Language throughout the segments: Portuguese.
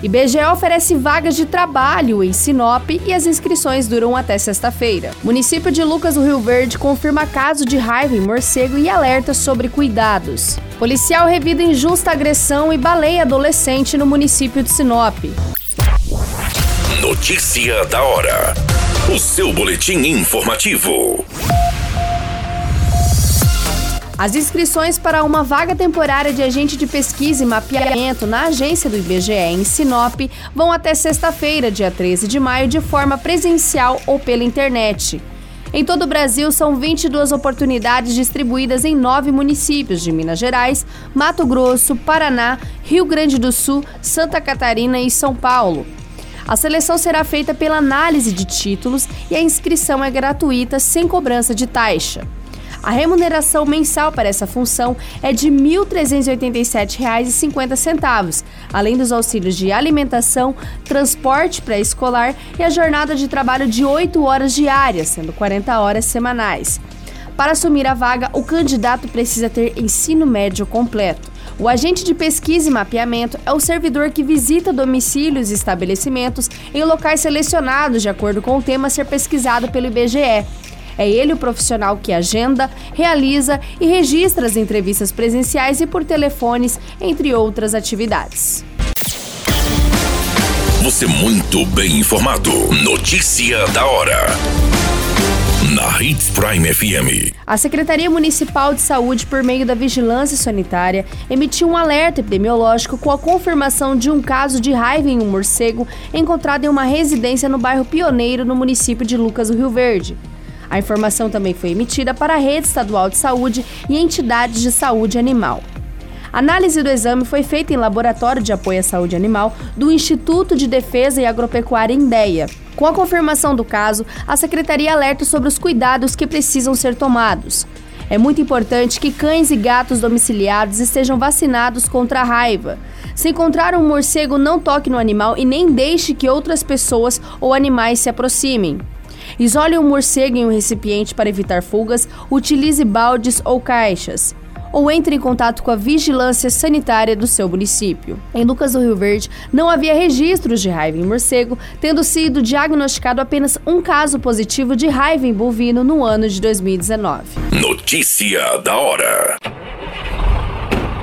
IBGE oferece vagas de trabalho em Sinop e as inscrições duram até sexta-feira. Município de Lucas do Rio Verde confirma caso de raiva em morcego e alerta sobre cuidados. Policial revida injusta agressão e baleia adolescente no município de Sinop. Notícia da hora. O seu boletim informativo. As inscrições para uma vaga temporária de agente de pesquisa e mapeamento na agência do IBGE em Sinop vão até sexta-feira, dia 13 de maio, de forma presencial ou pela internet. Em todo o Brasil, são 22 oportunidades distribuídas em nove municípios de Minas Gerais, Mato Grosso, Paraná, Rio Grande do Sul, Santa Catarina e São Paulo. A seleção será feita pela análise de títulos e a inscrição é gratuita, sem cobrança de taxa. A remuneração mensal para essa função é de R$ 1.387,50, além dos auxílios de alimentação, transporte pré-escolar e a jornada de trabalho de 8 horas diárias, sendo 40 horas semanais. Para assumir a vaga, o candidato precisa ter ensino médio completo. O agente de pesquisa e mapeamento é o servidor que visita domicílios e estabelecimentos em locais selecionados de acordo com o tema a ser pesquisado pelo IBGE. É ele o profissional que agenda, realiza e registra as entrevistas presenciais e por telefones, entre outras atividades. Você muito bem informado. Notícia da hora na Hits Prime FM. A Secretaria Municipal de Saúde, por meio da Vigilância Sanitária, emitiu um alerta epidemiológico com a confirmação de um caso de raiva em um morcego encontrado em uma residência no bairro Pioneiro, no município de Lucas do Rio Verde. A informação também foi emitida para a Rede Estadual de Saúde e entidades de saúde animal. A análise do exame foi feita em laboratório de apoio à saúde animal do Instituto de Defesa e Agropecuária Indeia. Com a confirmação do caso, a secretaria alerta sobre os cuidados que precisam ser tomados. É muito importante que cães e gatos domiciliados estejam vacinados contra a raiva. Se encontrar um morcego, não toque no animal e nem deixe que outras pessoas ou animais se aproximem. Isole um morcego em um recipiente para evitar fugas, utilize baldes ou caixas. Ou entre em contato com a vigilância sanitária do seu município. Em Lucas do Rio Verde, não havia registros de raiva em morcego, tendo sido diagnosticado apenas um caso positivo de raiva em bovino no ano de 2019. Notícia da hora.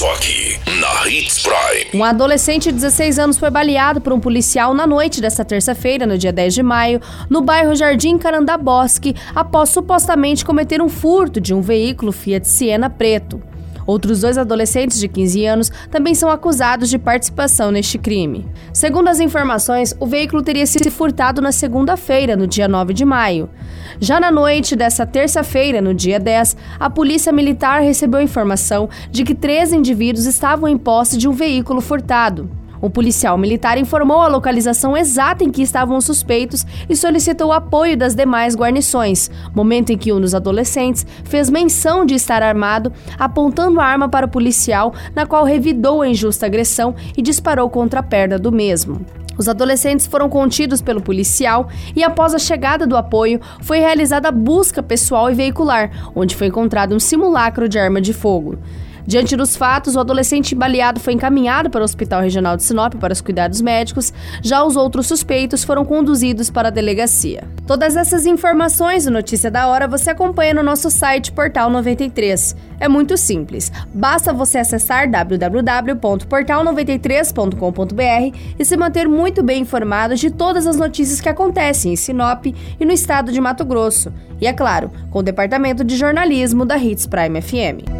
Só aqui, na Hits Prime. Um adolescente de 16 anos foi baleado por um policial na noite desta terça-feira, no dia 10 de maio, no bairro Jardim Carandá Bosque, após supostamente cometer um furto de um veículo Fiat Siena preto. Outros dois adolescentes de 15 anos também são acusados de participação neste crime. Segundo as informações, o veículo teria sido furtado na segunda-feira, no dia 9 de maio. Já na noite dessa terça-feira, no dia 10, a Polícia Militar recebeu informação de que três indivíduos estavam em posse de um veículo furtado. O policial militar informou a localização exata em que estavam os suspeitos e solicitou apoio das demais guarnições, momento em que um dos adolescentes fez menção de estar armado, apontando a arma para o policial, na qual revidou a injusta agressão e disparou contra a perna do mesmo. Os adolescentes foram contidos pelo policial e, após a chegada do apoio, foi realizada busca pessoal e veicular, onde foi encontrado um simulacro de arma de fogo. Diante dos fatos, o adolescente baleado foi encaminhado para o Hospital Regional de Sinop para os cuidados médicos, já os outros suspeitos foram conduzidos para a delegacia. Todas essas informações e Notícia da Hora você acompanha no nosso site Portal 93. É muito simples, basta você acessar www.portal93.com.br e se manter muito bem informado de todas as notícias que acontecem em Sinop e no estado de Mato Grosso. E é claro, com o departamento de jornalismo da Hits Prime FM.